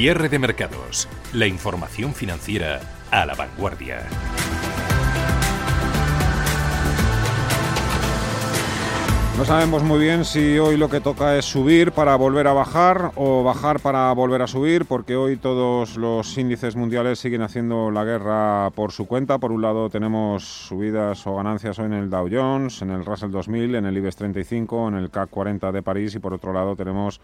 Cierre de mercados. La información financiera a la vanguardia. No sabemos muy bien si hoy lo que toca es subir para volver a bajar o bajar para volver a subir, porque hoy todos los índices mundiales siguen haciendo la guerra por su cuenta. Por un lado tenemos subidas o ganancias hoy en el Dow Jones, en el Russell 2000, en el IBEX 35, en el CAC 40 de París y por otro lado tenemos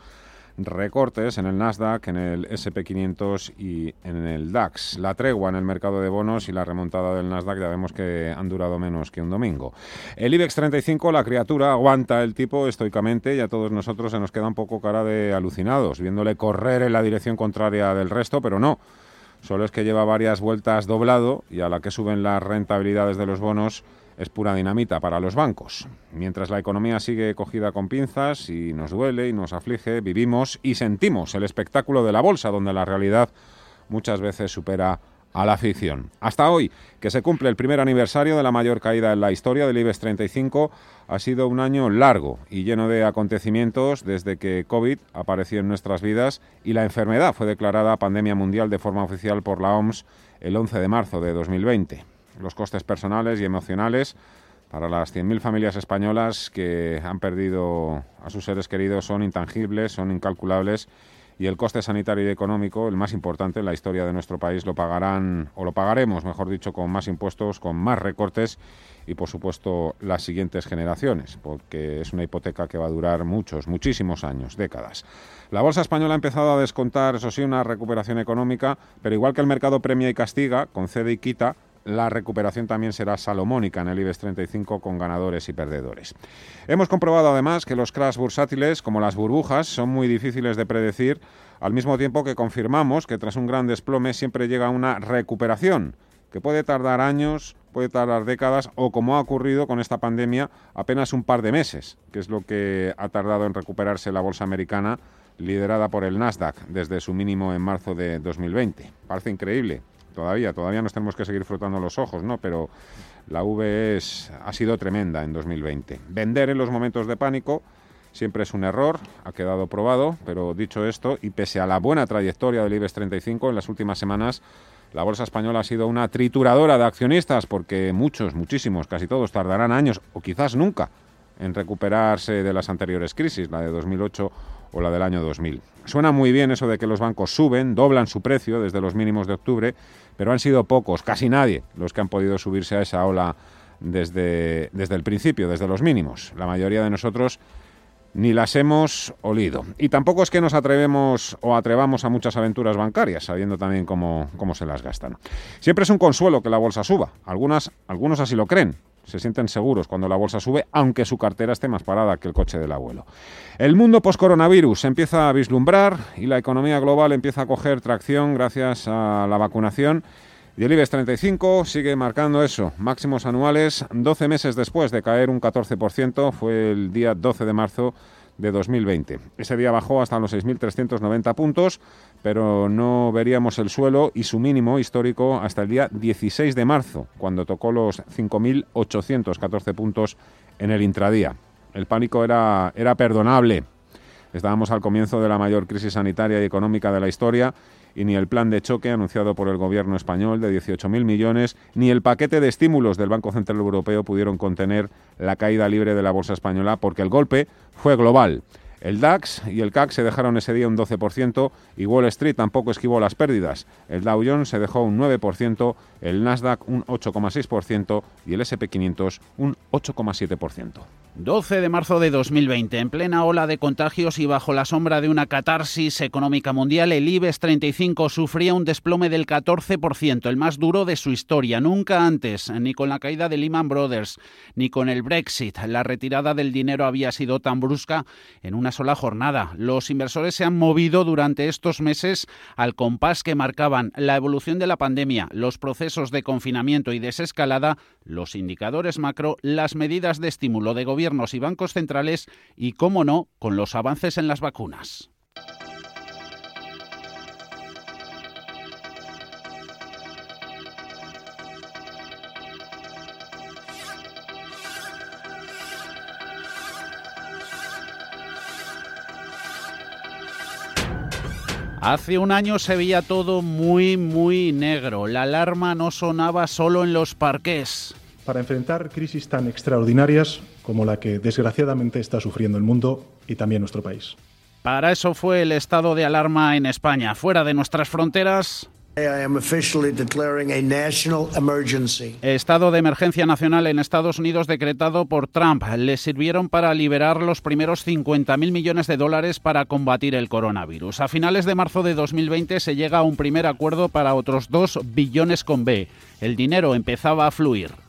recortes en el Nasdaq, en el SP500 y en el DAX. La tregua en el mercado de bonos y la remontada del Nasdaq ya vemos que han durado menos que un domingo. El IBEX 35, la criatura, aguanta el tipo estoicamente y a todos nosotros se nos queda un poco cara de alucinados, viéndole correr en la dirección contraria del resto, pero no. Solo es que lleva varias vueltas doblado y a la que suben las rentabilidades de los bonos es pura dinamita para los bancos. Mientras la economía sigue cogida con pinzas y nos duele y nos aflige, vivimos y sentimos el espectáculo de la bolsa, donde la realidad muchas veces supera a la ficción. Hasta hoy, que se cumple el primer aniversario de la mayor caída en la historia del IBEX 35, ha sido un año largo y lleno de acontecimientos desde que COVID apareció en nuestras vidas y la enfermedad fue declarada pandemia mundial de forma oficial por la OMS el 11 de marzo de 2020 los costes personales y emocionales para las 100.000 familias españolas que han perdido a sus seres queridos son intangibles, son incalculables y el coste sanitario y económico, el más importante en la historia de nuestro país, lo pagarán o lo pagaremos, mejor dicho, con más impuestos, con más recortes y, por supuesto, las siguientes generaciones, porque es una hipoteca que va a durar muchos, muchísimos años, décadas. La bolsa española ha empezado a descontar, eso sí, una recuperación económica, pero igual que el mercado premia y castiga, concede y quita, la recuperación también será salomónica en el IBEX 35 con ganadores y perdedores. Hemos comprobado además que los crash bursátiles, como las burbujas, son muy difíciles de predecir, al mismo tiempo que confirmamos que tras un gran desplome siempre llega una recuperación, que puede tardar años, puede tardar décadas o, como ha ocurrido con esta pandemia, apenas un par de meses, que es lo que ha tardado en recuperarse la bolsa americana liderada por el Nasdaq desde su mínimo en marzo de 2020. Parece increíble, todavía, todavía nos tenemos que seguir frotando los ojos, ¿no? Pero la V es, ha sido tremenda en 2020. Vender en los momentos de pánico siempre es un error, ha quedado probado, pero dicho esto, y pese a la buena trayectoria del IBEX 35 en las últimas semanas, la bolsa española ha sido una trituradora de accionistas porque muchos, muchísimos, casi todos tardarán años o quizás nunca en recuperarse de las anteriores crisis, la de 2008 o la del año 2000. Suena muy bien eso de que los bancos suben, doblan su precio desde los mínimos de octubre, pero han sido pocos, casi nadie, los que han podido subirse a esa ola desde, desde el principio, desde los mínimos. La mayoría de nosotros ni las hemos olido. Y tampoco es que nos atrevemos o atrevamos a muchas aventuras bancarias, sabiendo también cómo, cómo se las gastan. Siempre es un consuelo que la bolsa suba. Algunas, algunos así lo creen, se sienten seguros cuando la bolsa sube, aunque su cartera esté más parada que el coche del abuelo. El mundo post-coronavirus empieza a vislumbrar y la economía global empieza a coger tracción gracias a la vacunación. Y el IBEX 35 sigue marcando eso, máximos anuales 12 meses después de caer un 14%, fue el día 12 de marzo de 2020. Ese día bajó hasta los 6.390 puntos, pero no veríamos el suelo y su mínimo histórico hasta el día 16 de marzo, cuando tocó los 5.814 puntos en el intradía. El pánico era, era perdonable. Estábamos al comienzo de la mayor crisis sanitaria y económica de la historia y ni el plan de choque anunciado por el gobierno español de 18.000 millones, ni el paquete de estímulos del Banco Central Europeo pudieron contener la caída libre de la bolsa española porque el golpe fue global. El DAX y el CAC se dejaron ese día un 12% y Wall Street tampoco esquivó las pérdidas. El Dow Jones se dejó un 9%, el Nasdaq un 8,6% y el SP500 un 8,7%. 12 de marzo de 2020, en plena ola de contagios y bajo la sombra de una catarsis económica mundial, el IBEX 35 sufría un desplome del 14%, el más duro de su historia. Nunca antes, ni con la caída de Lehman Brothers, ni con el Brexit, la retirada del dinero había sido tan brusca en una sola jornada. Los inversores se han movido durante estos meses al compás que marcaban la evolución de la pandemia, los procesos de confinamiento y desescalada, los indicadores macro, las medidas de estímulo de gobiernos y bancos centrales y, cómo no, con los avances en las vacunas. Hace un año se veía todo muy, muy negro. La alarma no sonaba solo en los parques. Para enfrentar crisis tan extraordinarias como la que desgraciadamente está sufriendo el mundo y también nuestro país. Para eso fue el estado de alarma en España. Fuera de nuestras fronteras, Estado de emergencia nacional en Estados Unidos decretado por Trump. Le sirvieron para liberar los primeros 50.000 millones de dólares para combatir el coronavirus. A finales de marzo de 2020 se llega a un primer acuerdo para otros 2 billones con B. El dinero empezaba a fluir.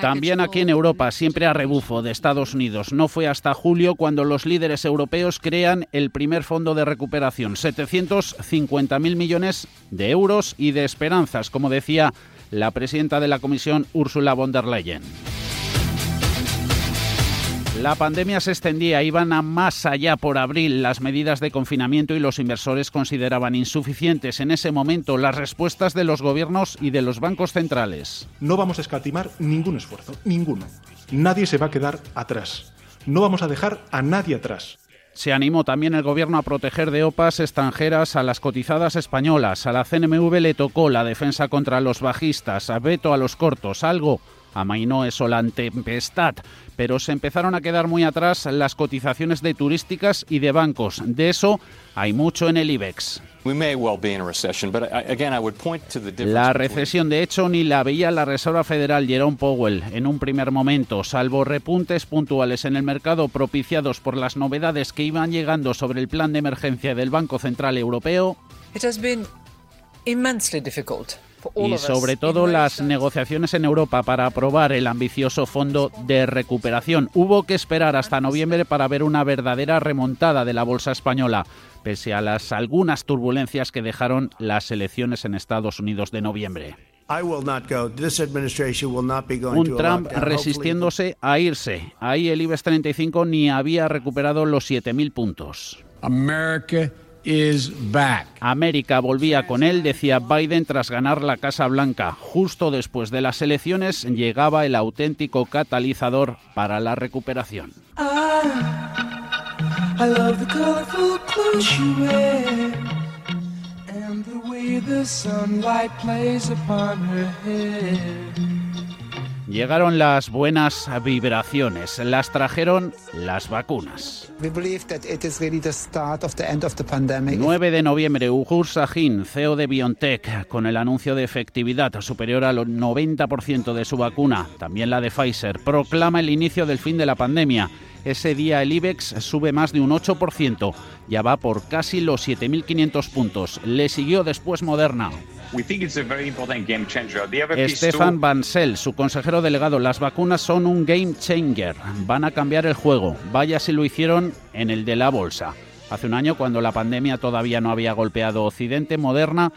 También aquí en Europa, siempre a rebufo de Estados Unidos. No fue hasta julio cuando los líderes europeos crean el primer fondo de recuperación, 750.000 millones de euros y de esperanzas, como decía la presidenta de la Comisión, Ursula von der Leyen. La pandemia se extendía, iban a más allá por abril. Las medidas de confinamiento y los inversores consideraban insuficientes en ese momento las respuestas de los gobiernos y de los bancos centrales. No vamos a escatimar ningún esfuerzo, ninguno. Nadie se va a quedar atrás. No vamos a dejar a nadie atrás. Se animó también el gobierno a proteger de OPAs extranjeras a las cotizadas españolas. A la CNMV le tocó la defensa contra los bajistas, a veto a los cortos, algo amainó eso la tempestad, pero se empezaron a quedar muy atrás las cotizaciones de turísticas y de bancos. De eso hay mucho en el IBEX. La recesión, de hecho, ni la veía la Reserva Federal Jerome Powell en un primer momento, salvo repuntes puntuales en el mercado propiciados por las novedades que iban llegando sobre el plan de emergencia del Banco Central Europeo y sobre todo las negociaciones en Europa para aprobar el ambicioso fondo de recuperación. Hubo que esperar hasta noviembre para ver una verdadera remontada de la bolsa española, pese a las algunas turbulencias que dejaron las elecciones en Estados Unidos de noviembre. Un Trump resistiéndose a irse. Ahí el IBEX 35 ni había recuperado los 7.000 puntos. América volvía con él, decía Biden, tras ganar la Casa Blanca. Justo después de las elecciones llegaba el auténtico catalizador para la recuperación. Llegaron las buenas vibraciones, las trajeron las vacunas. 9 de noviembre, Ugur Sahin, CEO de BioNTech, con el anuncio de efectividad superior al 90% de su vacuna, también la de Pfizer, proclama el inicio del fin de la pandemia. Ese día el IBEX sube más de un 8%, ya va por casi los 7.500 puntos. Le siguió después Moderna. Stefan Bansell, su consejero delegado, las vacunas son un game changer, van a cambiar el juego. Vaya si lo hicieron en el de la bolsa. Hace un año, cuando la pandemia todavía no había golpeado Occidente, Moderna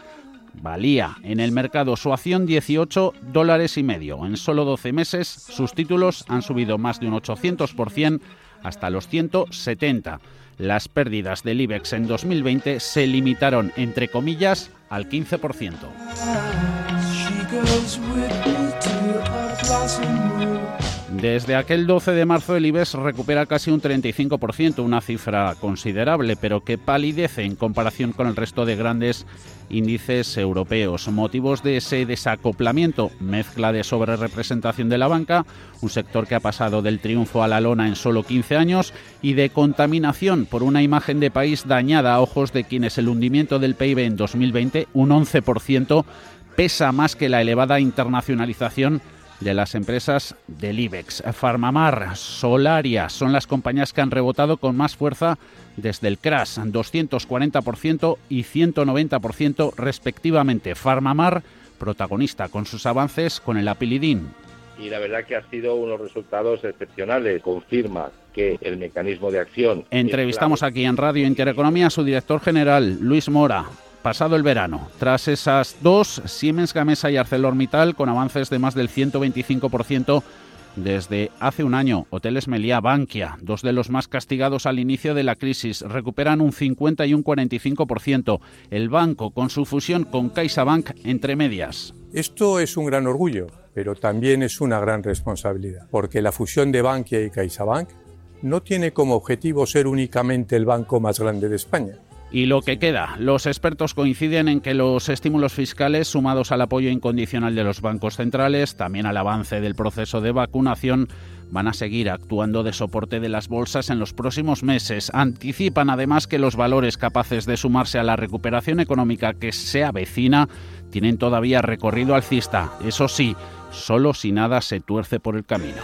valía en el mercado su acción 18 dólares y medio. En solo 12 meses, sus títulos han subido más de un 800% hasta los 170. Las pérdidas del IBEX en 2020 se limitaron, entre comillas, al 15%. Desde aquel 12 de marzo el IBEX recupera casi un 35%, una cifra considerable, pero que palidece en comparación con el resto de grandes índices europeos. Motivos de ese desacoplamiento, mezcla de sobrerepresentación de la banca, un sector que ha pasado del triunfo a la lona en solo 15 años, y de contaminación por una imagen de país dañada a ojos de quienes el hundimiento del PIB en 2020, un 11%, pesa más que la elevada internacionalización de las empresas del IBEX. Farmamar, Solaria son las compañías que han rebotado con más fuerza desde el crash, 240% y 190% respectivamente. Farmamar, protagonista con sus avances con el apilidín. Y la verdad que ha sido unos resultados excepcionales. Confirma que el mecanismo de acción. Entrevistamos aquí en Radio Intereconomía a su director general, Luis Mora pasado el verano. Tras esas dos, Siemens Gamesa y ArcelorMittal con avances de más del 125% desde hace un año. Hoteles Meliá, Bankia, dos de los más castigados al inicio de la crisis, recuperan un 50 y un 45%. El banco con su fusión con CaixaBank entre medias. Esto es un gran orgullo, pero también es una gran responsabilidad, porque la fusión de Bankia y CaixaBank no tiene como objetivo ser únicamente el banco más grande de España. Y lo que queda, los expertos coinciden en que los estímulos fiscales, sumados al apoyo incondicional de los bancos centrales, también al avance del proceso de vacunación, van a seguir actuando de soporte de las bolsas en los próximos meses. Anticipan además que los valores capaces de sumarse a la recuperación económica que se avecina tienen todavía recorrido alcista. Eso sí, solo si nada se tuerce por el camino.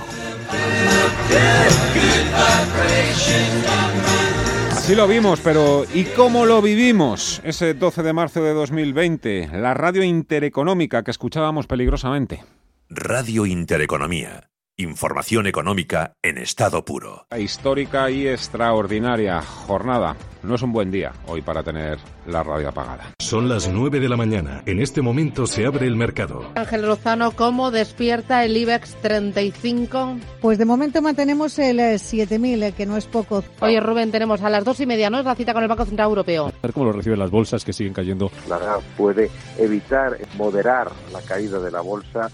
Así lo vimos, pero ¿y cómo lo vivimos ese 12 de marzo de 2020? La radio intereconómica que escuchábamos peligrosamente. Radio Intereconomía. Información económica en estado puro. Histórica y extraordinaria jornada. No es un buen día hoy para tener la radio apagada. Son las 9 de la mañana. En este momento se abre el mercado. Ángel Lozano, ¿cómo despierta el IBEX 35? Pues de momento mantenemos el 7.000, eh, que no es poco. Oye, Rubén, tenemos a las dos y media, ¿no? Es la cita con el Banco Central Europeo. A ver cómo lo reciben las bolsas que siguen cayendo. La puede evitar, moderar la caída de la bolsa.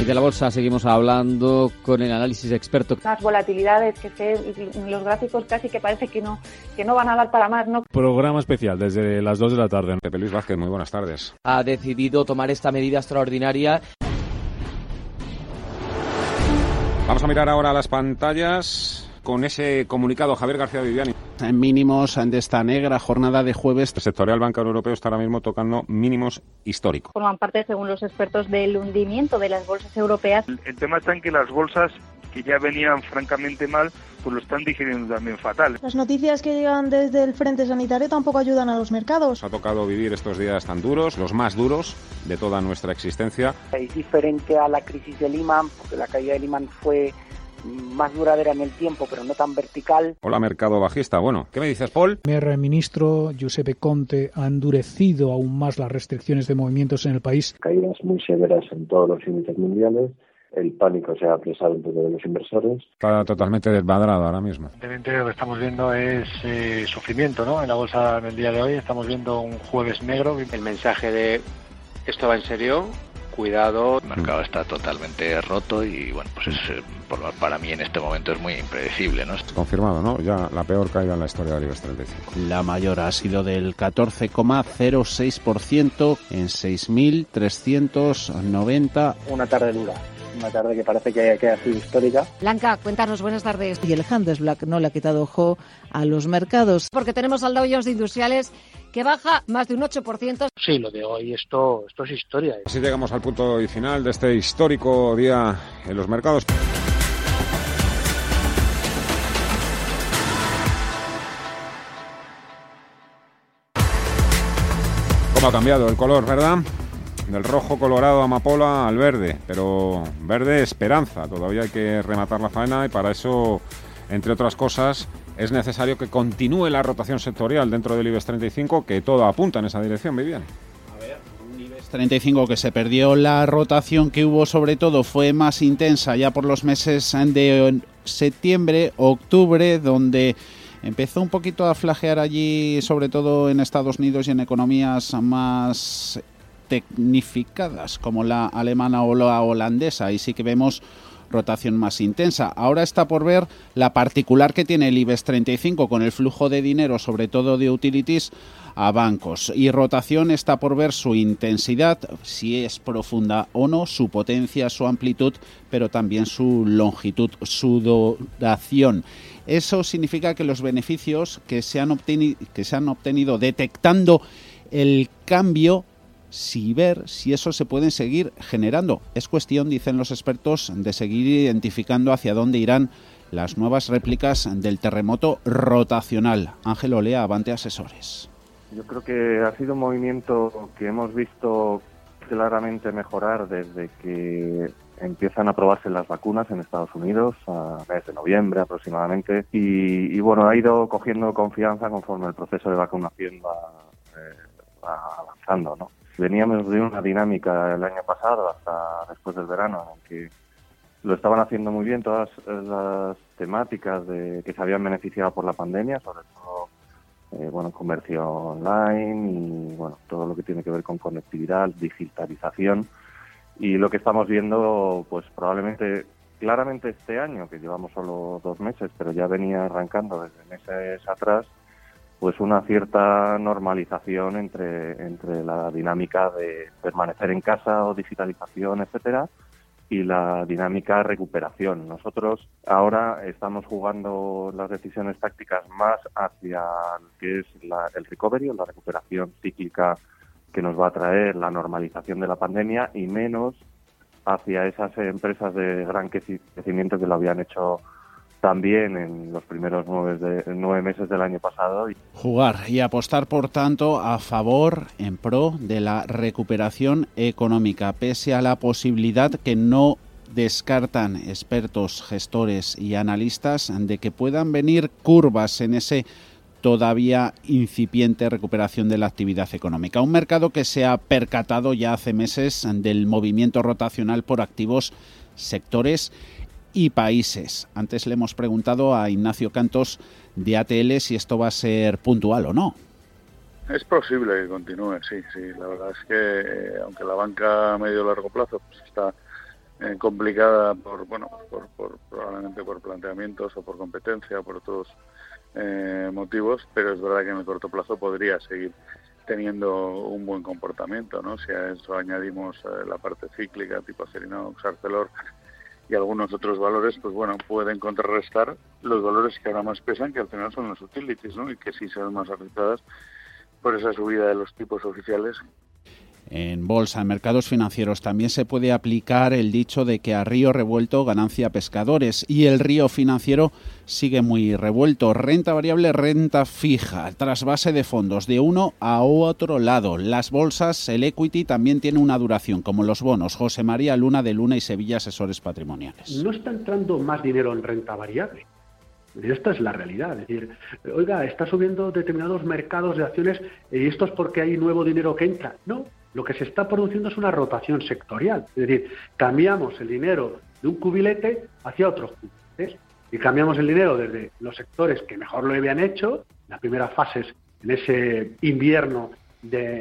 Y de la bolsa seguimos hablando con el análisis experto. Las volatilidades que se, los gráficos casi que parece que no, que no van a dar para más. ¿no? Programa especial desde las 2 de la tarde. Pepe Luis Vázquez, muy buenas tardes. Ha decidido tomar esta medida extraordinaria. Vamos a mirar ahora las pantallas con ese comunicado Javier García Viviani. En mínimos de esta negra jornada de jueves. El sectorial bancario europeo está ahora mismo tocando mínimos históricos. Forman parte, según los expertos, del hundimiento de las bolsas europeas. El, el tema está en que las bolsas que ya venían francamente mal, pues lo están digiriendo también fatal. Las noticias que llegan desde el frente sanitario tampoco ayudan a los mercados. Nos ha tocado vivir estos días tan duros, los más duros de toda nuestra existencia. Es diferente a la crisis de Lehman, porque la caída de Lehman fue más duradera en el tiempo, pero no tan vertical. Hola, mercado bajista. Bueno, ¿qué me dices, Paul? El ministro Giuseppe Conte ha endurecido aún más las restricciones de movimientos en el país. Caídas muy severas en todos los índices mundiales. El pánico se ha apresado entre los inversores. Está totalmente desmadrado ahora mismo. Evidentemente lo que estamos viendo es eh, sufrimiento ¿no? en la bolsa en el día de hoy. Estamos viendo un jueves negro. El mensaje de esto va en serio, cuidado. El mercado está totalmente roto y bueno, pues es, para mí en este momento es muy impredecible. ¿no? Confirmado, ¿no? Ya la peor caída en la historia del IBEX 35. La mayor ha sido del 14,06% en 6.390. Una tarde dura una tarde que parece que, que, ha sido histórica. Blanca, cuéntanos, buenas tardes. Y el Handelsblatt no le ha quitado ojo a los mercados. Porque tenemos al Dow Jones de Industriales que baja más de un 8%. Sí, lo de hoy, esto, esto es historia. Así llegamos al punto y final de este histórico día en los mercados. ¿Cómo ha cambiado el color, verdad? Del rojo colorado amapola al verde, pero verde esperanza. Todavía hay que rematar la faena y para eso, entre otras cosas, es necesario que continúe la rotación sectorial dentro del IBEX 35, que todo apunta en esa dirección, Vivian. 35 que se perdió la rotación que hubo sobre todo fue más intensa ya por los meses de septiembre, octubre, donde empezó un poquito a flagear allí, sobre todo en Estados Unidos y en economías más tecnificadas como la alemana o la holandesa. Y sí que vemos rotación más intensa. Ahora está por ver la particular que tiene el IBEX 35 con el flujo de dinero, sobre todo de utilities, a bancos. Y rotación está por ver su intensidad, si es profunda o no, su potencia, su amplitud, pero también su longitud, su duración. Eso significa que los beneficios que se han, que se han obtenido detectando el cambio si ver si eso se pueden seguir generando. Es cuestión, dicen los expertos, de seguir identificando hacia dónde irán las nuevas réplicas del terremoto rotacional. Ángel Olea, Avante Asesores. Yo creo que ha sido un movimiento que hemos visto claramente mejorar desde que empiezan a probarse las vacunas en Estados Unidos a mes de noviembre aproximadamente y, y bueno ha ido cogiendo confianza conforme el proceso de vacunación va, eh, va avanzando no veníamos de una dinámica el año pasado hasta después del verano en que lo estaban haciendo muy bien todas las temáticas de que se habían beneficiado por la pandemia sobre todo eh, bueno comercio online y bueno todo lo que tiene que ver con conectividad digitalización. Y lo que estamos viendo pues probablemente claramente este año, que llevamos solo dos meses, pero ya venía arrancando desde meses atrás, pues una cierta normalización entre, entre la dinámica de permanecer en casa o digitalización, etcétera, y la dinámica recuperación. Nosotros ahora estamos jugando las decisiones tácticas más hacia lo que es el recovery la recuperación cíclica que nos va a traer la normalización de la pandemia y menos hacia esas empresas de gran crecimiento que lo habían hecho también en los primeros nueve, meses del año pasado. Jugar y apostar, por tanto, a favor, en pro de la recuperación económica, pese a la posibilidad que no descartan expertos, gestores y analistas de que puedan venir curvas en ese todavía incipiente recuperación de la actividad económica. Un mercado que se ha percatado ya hace meses del movimiento rotacional por activos, sectores y países. Antes le hemos preguntado a Ignacio Cantos de ATL si esto va a ser puntual o no. Es posible que continúe, sí, sí. La verdad es que eh, aunque la banca a medio largo plazo pues está eh, complicada por, bueno, por, probablemente por planteamientos o por competencia por otros eh, motivos, pero es verdad que en el corto plazo podría seguir teniendo un buen comportamiento, ¿no? Si a eso añadimos la parte cíclica tipo Acerinox, Arcelor, y algunos otros valores, pues bueno, pueden contrarrestar los valores que ahora más pesan, que al final son los utilities, ¿no? Y que sí son más afectadas por esa subida de los tipos oficiales en bolsa, en mercados financieros, también se puede aplicar el dicho de que a río revuelto ganancia pescadores y el río financiero sigue muy revuelto. Renta variable, renta fija, trasvase de fondos de uno a otro lado. Las bolsas, el equity también tiene una duración, como los bonos. José María Luna de Luna y Sevilla Asesores Patrimoniales. No está entrando más dinero en renta variable. Esta es la realidad. Es decir, oiga, está subiendo determinados mercados de acciones y esto es porque hay nuevo dinero que entra. No, lo que se está produciendo es una rotación sectorial. Es decir, cambiamos el dinero de un cubilete hacia otros cubiletes y cambiamos el dinero desde los sectores que mejor lo habían hecho, las primeras fases en ese invierno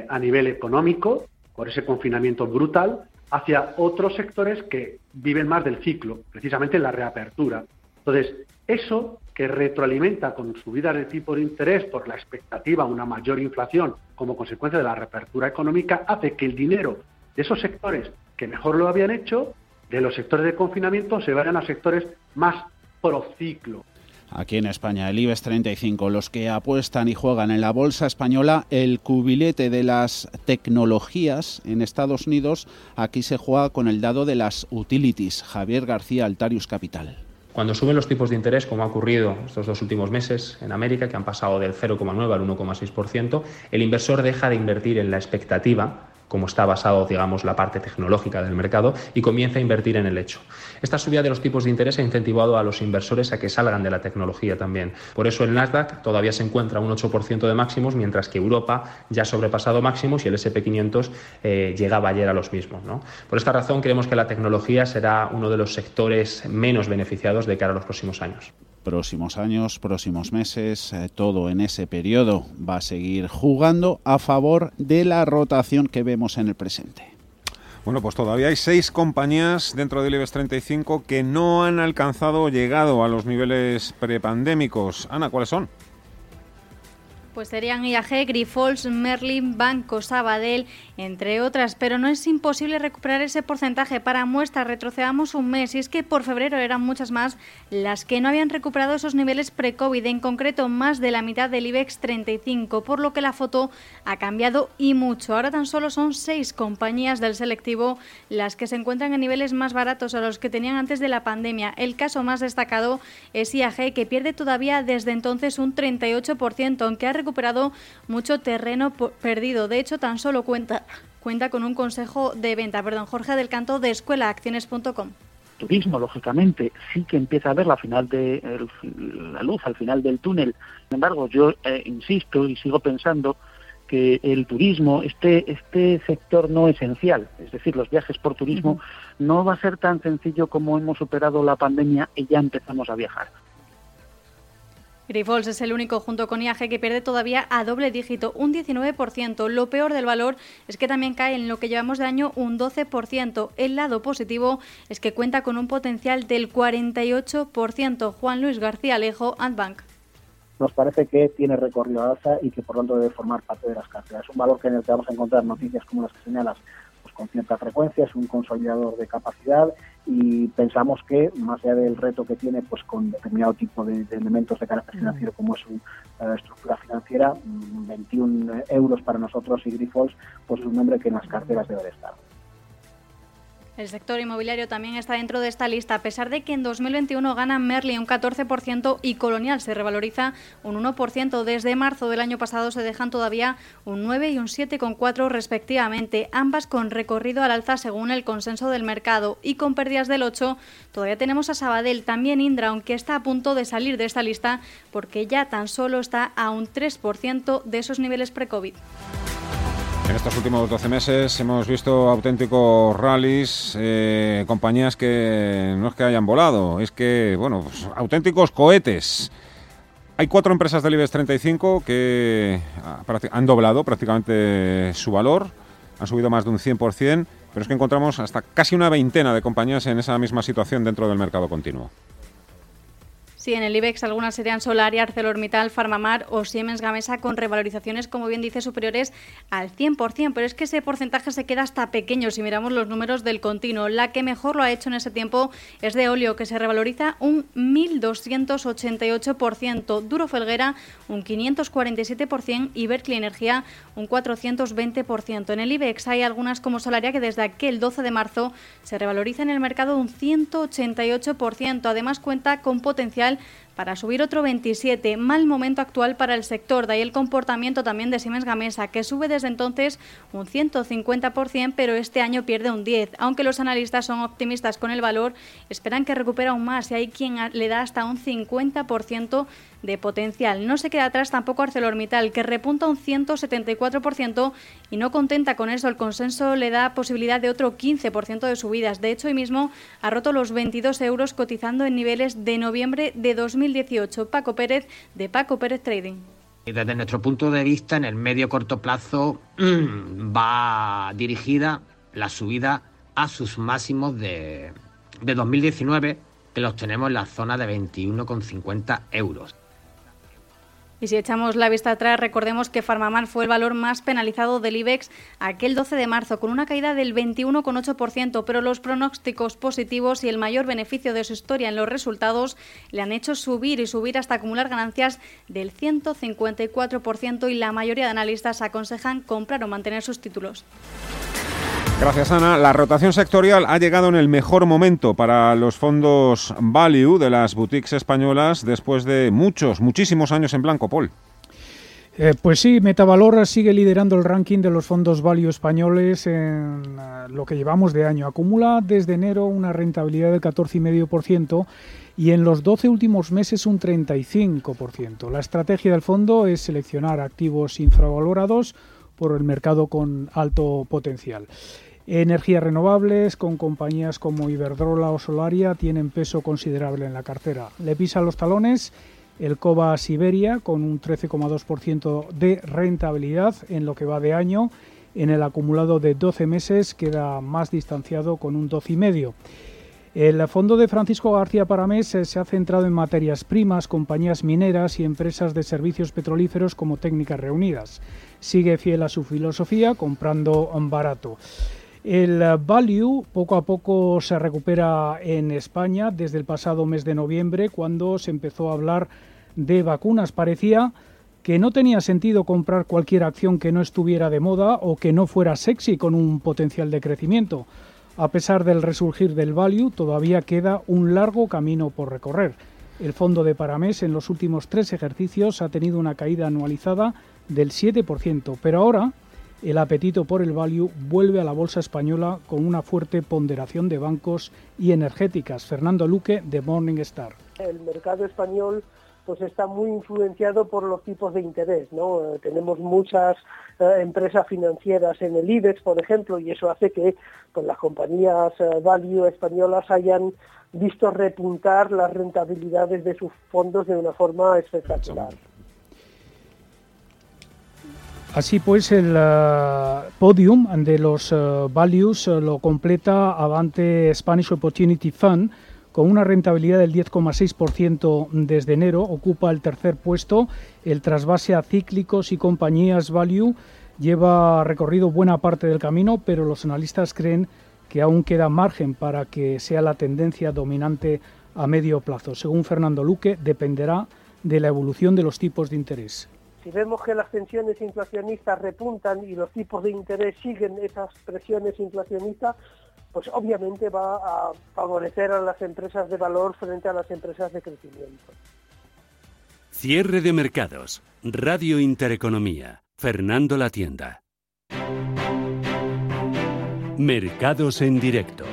a nivel económico, por ese confinamiento brutal, hacia otros sectores que viven más del ciclo, precisamente la reapertura. Entonces, eso que retroalimenta con subidas de tipo de interés por la expectativa de una mayor inflación como consecuencia de la reapertura económica, hace que el dinero de esos sectores que mejor lo habían hecho, de los sectores de confinamiento, se vayan a sectores más prociclo. Aquí en España, el IBEX 35, los que apuestan y juegan en la bolsa española, el cubilete de las tecnologías en Estados Unidos, aquí se juega con el dado de las utilities. Javier García, Altarius Capital. Cuando suben los tipos de interés, como ha ocurrido estos dos últimos meses en América, que han pasado del 0,9 al 1,6%, el inversor deja de invertir en la expectativa como está basado, digamos, la parte tecnológica del mercado, y comienza a invertir en el hecho. Esta subida de los tipos de interés ha incentivado a los inversores a que salgan de la tecnología también. Por eso el Nasdaq todavía se encuentra un 8% de máximos, mientras que Europa ya ha sobrepasado máximos y el SP500 eh, llegaba ayer a los mismos. Por esta razón creemos que la tecnología será uno de los sectores menos beneficiados de cara a los próximos años próximos años, próximos meses, eh, todo en ese periodo va a seguir jugando a favor de la rotación que vemos en el presente. Bueno, pues todavía hay seis compañías dentro del IBEX 35 que no han alcanzado llegado a los niveles prepandémicos. Ana, ¿cuáles son? Pues serían IAG, Grifols, Merlin, Banco Sabadell, entre otras, pero no es imposible recuperar ese porcentaje. Para muestra, retrocedamos un mes y es que por febrero eran muchas más las que no habían recuperado esos niveles pre-COVID, en concreto más de la mitad del IBEX 35, por lo que la foto ha cambiado y mucho. Ahora tan solo son seis compañías del selectivo las que se encuentran en niveles más baratos a los que tenían antes de la pandemia. El caso más destacado es IAG, que pierde todavía desde entonces un 38%, aunque ha recuperado mucho terreno perdido. De hecho, tan solo cuenta, cuenta con un consejo de venta. Perdón, Jorge del Canto de escuelaacciones.com turismo, lógicamente, sí que empieza a ver la final de la luz al final del túnel. Sin embargo, yo eh, insisto y sigo pensando que el turismo, este, este sector no esencial, es decir, los viajes por turismo, no va a ser tan sencillo como hemos superado la pandemia y ya empezamos a viajar. Grifols es el único junto con IAG que pierde todavía a doble dígito, un 19%. Lo peor del valor es que también cae en lo que llevamos de año un 12%. El lado positivo es que cuenta con un potencial del 48%. Juan Luis García Alejo, Antbank nos parece que tiene recorrido alza y que por lo tanto debe formar parte de las carteras. Es un valor que en el que vamos a encontrar noticias como las que señalas con cierta frecuencia, es un consolidador de capacidad y pensamos que más allá del reto que tiene pues con determinado tipo de, elementos de carácter financiero como es su estructura financiera, 21 mm, euros para nosotros y Grifols pues es un nombre que en las carteras debe de estar. El sector inmobiliario también está dentro de esta lista, a pesar de que en 2021 gana Merlin un 14% y Colonial se revaloriza un 1%. Desde marzo del año pasado se dejan todavía un 9 y un 7,4 respectivamente, ambas con recorrido al alza según el consenso del mercado. Y con pérdidas del 8, todavía tenemos a Sabadell, también Indra, aunque está a punto de salir de esta lista porque ya tan solo está a un 3% de esos niveles pre-COVID. En estos últimos 12 meses hemos visto auténticos rallies, eh, compañías que no es que hayan volado, es que, bueno, pues, auténticos cohetes. Hay cuatro empresas del IBEX 35 que ah, han doblado prácticamente su valor, han subido más de un 100%, pero es que encontramos hasta casi una veintena de compañías en esa misma situación dentro del mercado continuo. Sí, en el IBEX algunas serían Solaria, ArcelorMittal, Farmamar o Siemens Gamesa con revalorizaciones, como bien dice, superiores al 100%, pero es que ese porcentaje se queda hasta pequeño si miramos los números del continuo. La que mejor lo ha hecho en ese tiempo es de Olio, que se revaloriza un 1.288%, Duro Felguera un 547% y Berkeley Energía un 420%. En el IBEX hay algunas como Solaria que desde aquel 12 de marzo se revaloriza en el mercado un 188%. Además cuenta con potencial para subir otro 27. Mal momento actual para el sector, de ahí el comportamiento también de Siemens Gamesa, que sube desde entonces un 150%, pero este año pierde un 10%. Aunque los analistas son optimistas con el valor, esperan que recupera aún más y hay quien le da hasta un 50% de potencial. No se queda atrás tampoco ArcelorMittal, que repunta un 174% y no contenta con eso, el consenso le da posibilidad de otro 15% de subidas. De hecho, hoy mismo ha roto los 22 euros cotizando en niveles de noviembre de 2018. Paco Pérez, de Paco Pérez Trading. Desde nuestro punto de vista, en el medio corto plazo va dirigida la subida a sus máximos de, de 2019, que los tenemos en la zona de 21,50 euros. Y si echamos la vista atrás, recordemos que Farmamar fue el valor más penalizado del IBEX aquel 12 de marzo, con una caída del 21,8%, pero los pronósticos positivos y el mayor beneficio de su historia en los resultados le han hecho subir y subir hasta acumular ganancias del 154% y la mayoría de analistas aconsejan comprar o mantener sus títulos. Gracias, Ana. La rotación sectorial ha llegado en el mejor momento para los fondos value de las boutiques españolas después de muchos, muchísimos años en blanco, Eh, pues sí, Metavalor sigue liderando el ranking de los fondos value españoles en eh, lo que llevamos de año. Acumula desde enero una rentabilidad del 14,5% y en los 12 últimos meses un 35%. La estrategia del fondo es seleccionar activos infravalorados por el mercado con alto potencial. Energías renovables con compañías como Iberdrola o Solaria tienen peso considerable en la cartera. Le pisa los talones el COBA Siberia con un 13,2% de rentabilidad en lo que va de año. En el acumulado de 12 meses queda más distanciado con un 12,5%. El fondo de Francisco García Paramés se ha centrado en materias primas, compañías mineras y empresas de servicios petrolíferos como Técnicas Reunidas. Sigue fiel a su filosofía, comprando barato. El value poco a poco se recupera en España desde el pasado mes de noviembre, cuando se empezó a hablar de vacunas. Parecía que no tenía sentido comprar cualquier acción que no estuviera de moda o que no fuera sexy con un potencial de crecimiento. A pesar del resurgir del value, todavía queda un largo camino por recorrer. El fondo de Paramés en los últimos tres ejercicios ha tenido una caída anualizada del 7%, pero ahora el apetito por el value vuelve a la bolsa española con una fuerte ponderación de bancos y energéticas. Fernando Luque, de Morningstar. El mercado español pues está muy influenciado por los tipos de interés, ¿no? Eh, tenemos muchas eh, empresas financieras en el IBEX, por ejemplo, y eso hace que pues, las compañías eh, value españolas hayan visto repuntar las rentabilidades de sus fondos de una forma espectacular. Así pues, el podium de los values lo completa Avante Spanish Opportunity Fund, con una rentabilidad del 10,6% desde enero, ocupa el tercer puesto. El trasvase a cíclicos y compañías value lleva recorrido buena parte del camino, pero los analistas creen que aún queda margen para que sea la tendencia dominante a medio plazo. Según Fernando Luque, dependerá de la evolución de los tipos de interés. Si vemos que las tensiones inflacionistas repuntan y los tipos de interés siguen esas presiones inflacionistas, pues obviamente va a favorecer a las empresas de valor frente a las empresas de crecimiento. Cierre de mercados. Radio Intereconomía. Fernando La Tienda. Mercados en directo.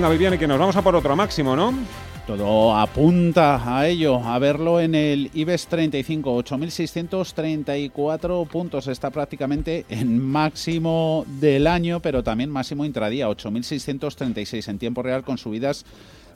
Venga, Viviane, que nos vamos a por otro máximo, ¿no? Todo apunta a ello, a verlo en el IBEX 35, 8.634 puntos. Está prácticamente en máximo del año, pero también máximo intradía, 8.636 en tiempo real con subidas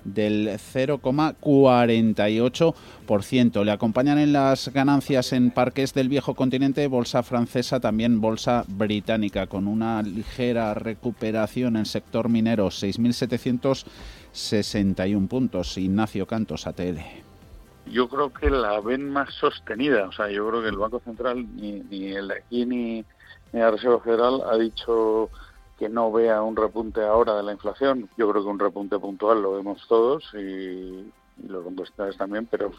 del 0,48%. Le acompañan en las ganancias en parques del viejo continente, bolsa francesa, también bolsa británica, con una ligera recuperación en sector minero, 6.761 puntos. Ignacio Cantos, ATL. Yo creo que la ven más sostenida, o sea, yo creo que el Banco Central, ni, ni el de aquí ni, ni la Reserva Federal, ha dicho que no vea un repunte ahora de la inflación. Yo creo que un repunte puntual lo vemos todos y, los bancos también, pero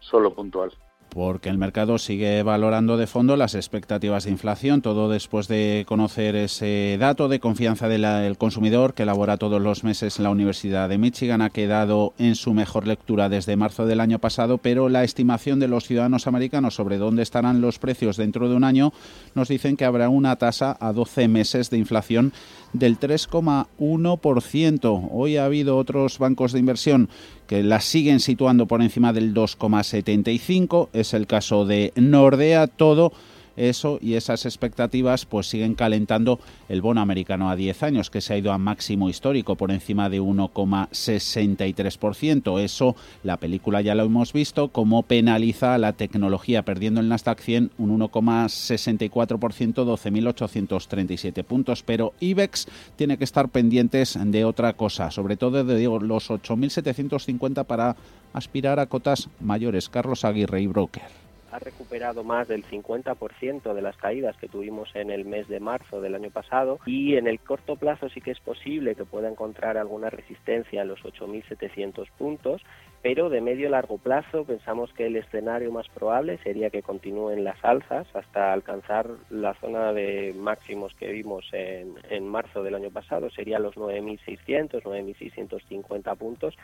solo puntual porque el mercado sigue valorando de fondo las expectativas de inflación, todo después de conocer ese dato de confianza del consumidor que elabora todos los meses la Universidad de Michigan. Ha quedado en su mejor lectura desde marzo del año pasado, pero la estimación de los ciudadanos americanos sobre dónde estarán los precios dentro de un año nos dicen que habrá una tasa a 12 meses de inflación del 3,1%. Hoy ha habido otros bancos de inversión que la siguen situando por encima del 2,75. Es el caso de Nordea. Todo eso y esas expectativas pues siguen calentando el bono americano a 10 años que se ha ido a máximo histórico por encima de 1,63%. Eso la película ya lo hemos visto cómo penaliza a la tecnología perdiendo el Nasdaq 100 un 1,64%, 12.837 puntos, pero IBEX tiene que estar pendientes de otra cosa, sobre todo de los 8.750 para aspirar a cotas mayores. Carlos Aguirre y Broker ha recuperado más del 50% de las caídas que tuvimos en el mes de marzo del año pasado y en el corto plazo sí que es posible que pueda encontrar alguna resistencia en los 8.700 puntos, pero de medio largo plazo pensamos que el escenario más probable sería que continúen las alzas hasta alcanzar la zona de máximos que vimos en, en marzo del año pasado, serían los 9.600, 9.650 puntos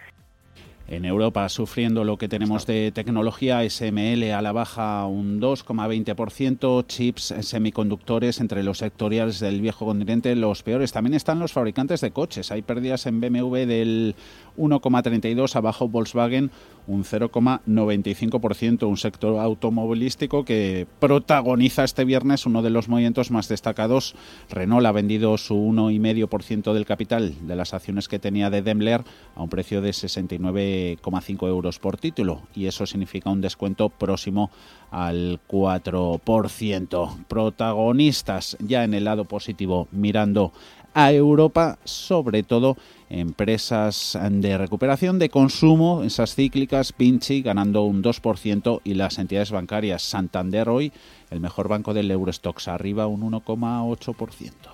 en Europa sufriendo lo que tenemos de tecnología, SML a la baja un 2,20%, chips semiconductores entre los sectoriales del viejo continente los peores. También están los fabricantes de coches. Hay pérdidas en BMW del 1,32, abajo Volkswagen un 0,95%, un sector automovilístico que protagoniza este viernes uno de los movimientos más destacados. Renault ha vendido su 1,5% del capital de las acciones que tenía de Daimler a un precio de 69,5 euros por título y eso significa un descuento próximo al 4%. Protagonistas ya en el lado positivo mirando a Europa, sobre todo empresas de recuperación de consumo, esas cíclicas, Pinchi ganando un 2% y las entidades bancarias Santander hoy, el mejor banco del Eurostox, arriba un 1,8%.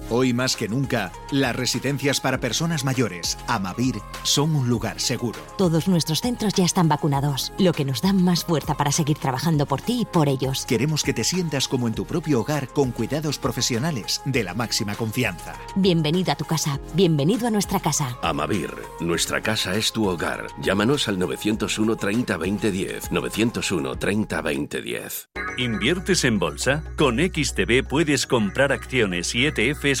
Hoy más que nunca, las residencias para personas mayores, Amavir, son un lugar seguro. Todos nuestros centros ya están vacunados, lo que nos da más fuerza para seguir trabajando por ti y por ellos. Queremos que te sientas como en tu propio hogar con cuidados profesionales de la máxima confianza. Bienvenido a tu casa, bienvenido a nuestra casa. Amavir, nuestra casa es tu hogar. Llámanos al 901 30 20 10. 901 30 20 10. ¿Inviertes en bolsa? Con XTB puedes comprar acciones y ETFs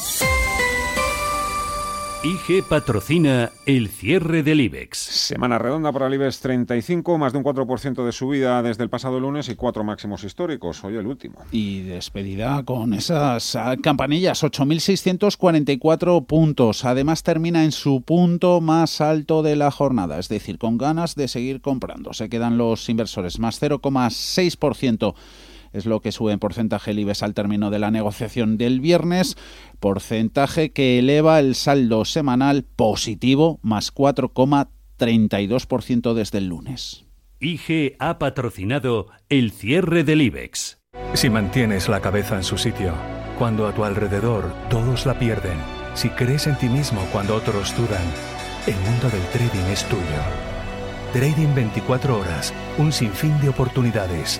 IG patrocina el cierre del IBEX. Semana redonda para el IBEX 35, más de un 4% de subida desde el pasado lunes y cuatro máximos históricos. Hoy el último. Y despedida con esas ah, campanillas, 8.644 puntos. Además termina en su punto más alto de la jornada, es decir, con ganas de seguir comprando. Se quedan los inversores más 0,6% es lo que sube en porcentaje el IBEX al término de la negociación del viernes, porcentaje que eleva el saldo semanal positivo más 4,32% desde el lunes. IG ha patrocinado el cierre del IBEX. Si mantienes la cabeza en su sitio, cuando a tu alrededor todos la pierden, si crees en ti mismo cuando otros dudan, el mundo del trading es tuyo. Trading 24 horas, un sinfín de oportunidades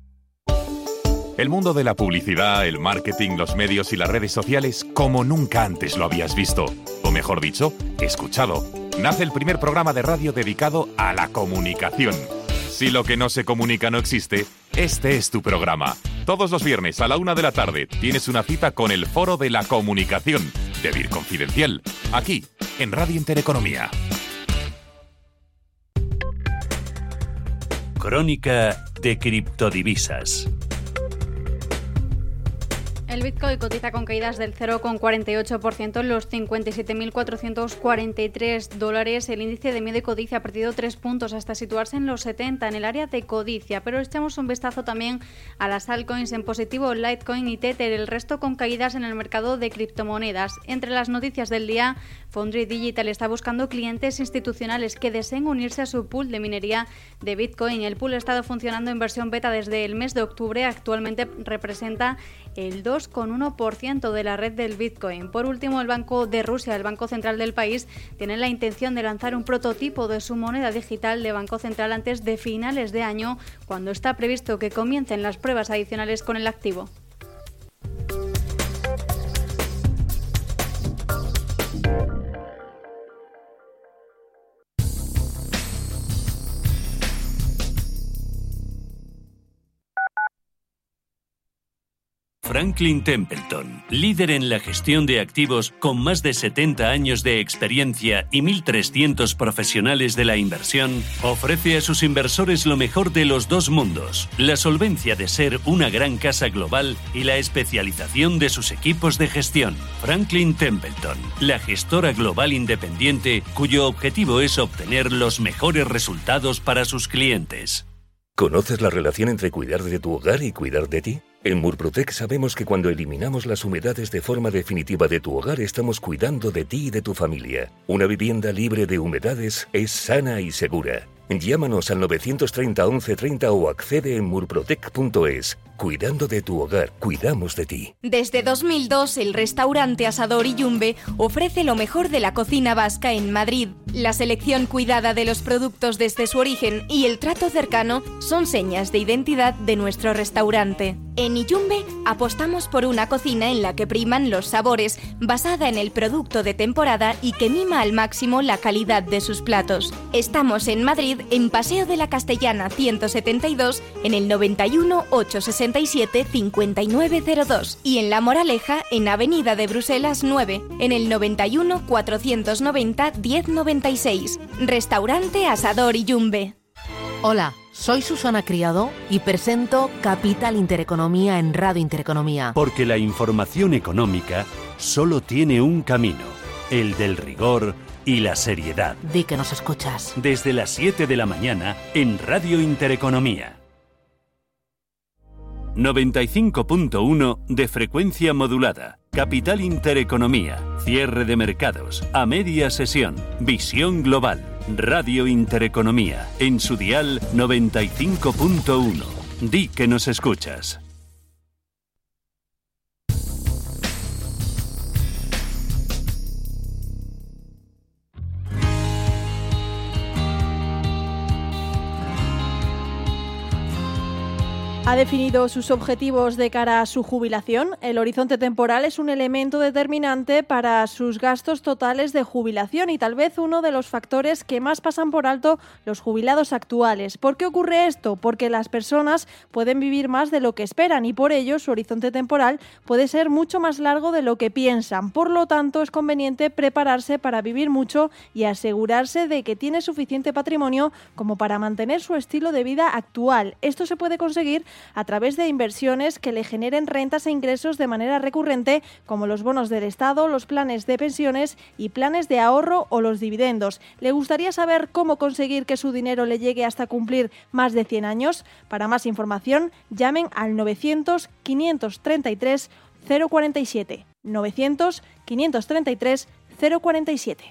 El mundo de la publicidad, el marketing, los medios y las redes sociales como nunca antes lo habías visto. O mejor dicho, escuchado. Nace el primer programa de radio dedicado a la comunicación. Si lo que no se comunica no existe, este es tu programa. Todos los viernes a la una de la tarde tienes una cita con el Foro de la Comunicación de Vir Confidencial, aquí, en Radio Intereconomía. Crónica de criptodivisas. El Bitcoin cotiza con caídas del 0,48% en los 57.443 dólares. El índice de miedo y codicia ha perdido 3 puntos hasta situarse en los 70 en el área de codicia. Pero echamos un vistazo también a las altcoins en positivo, Litecoin y Tether, el resto con caídas en el mercado de criptomonedas. Entre las noticias del día, Foundry Digital está buscando clientes institucionales que deseen unirse a su pool de minería de Bitcoin. El pool ha estado funcionando en versión beta desde el mes de octubre. Actualmente representa el 2,1% de la red del Bitcoin. Por último, el Banco de Rusia, el Banco Central del país, tiene la intención de lanzar un prototipo de su moneda digital de Banco Central antes de finales de año, cuando está previsto que comiencen las pruebas adicionales con el activo. Franklin Templeton, líder en la gestión de activos con más de 70 años de experiencia y 1.300 profesionales de la inversión, ofrece a sus inversores lo mejor de los dos mundos, la solvencia de ser una gran casa global y la especialización de sus equipos de gestión. Franklin Templeton, la gestora global independiente cuyo objetivo es obtener los mejores resultados para sus clientes. ¿Conoces la relación entre cuidar de tu hogar y cuidar de ti? En Murprotec sabemos que cuando eliminamos las humedades de forma definitiva de tu hogar estamos cuidando de ti y de tu familia. Una vivienda libre de humedades es sana y segura. Llámanos al 930 1130 o accede en murprotec.es. Cuidando de tu hogar, cuidamos de ti. Desde 2002, el restaurante Asador Yumbe ofrece lo mejor de la cocina vasca en Madrid. La selección cuidada de los productos desde su origen y el trato cercano son señas de identidad de nuestro restaurante. En Iyumbe apostamos por una cocina en la que priman los sabores, basada en el producto de temporada y que mima al máximo la calidad de sus platos. Estamos en Madrid, en Paseo de la Castellana 172, en el 91 867 5902 y en La Moraleja, en Avenida de Bruselas 9, en el 91 490 1096. Restaurante Asador Iyumbe. Hola, soy Susana Criado y presento Capital Intereconomía en Radio Intereconomía. Porque la información económica solo tiene un camino, el del rigor y la seriedad. Di que nos escuchas. Desde las 7 de la mañana en Radio Intereconomía. 95.1 de frecuencia modulada. Capital Intereconomía. Cierre de mercados. A media sesión. Visión global. Radio Intereconomía. En su dial 95.1. Di que nos escuchas. Ha definido sus objetivos de cara a su jubilación. El horizonte temporal es un elemento determinante para sus gastos totales de jubilación y tal vez uno de los factores que más pasan por alto los jubilados actuales. ¿Por qué ocurre esto? Porque las personas pueden vivir más de lo que esperan y por ello su horizonte temporal puede ser mucho más largo de lo que piensan. Por lo tanto, es conveniente prepararse para vivir mucho y asegurarse de que tiene suficiente patrimonio como para mantener su estilo de vida actual. Esto se puede conseguir a través de inversiones que le generen rentas e ingresos de manera recurrente, como los bonos del Estado, los planes de pensiones y planes de ahorro o los dividendos. ¿Le gustaría saber cómo conseguir que su dinero le llegue hasta cumplir más de 100 años? Para más información, llamen al 900 533 047. 900 533 047.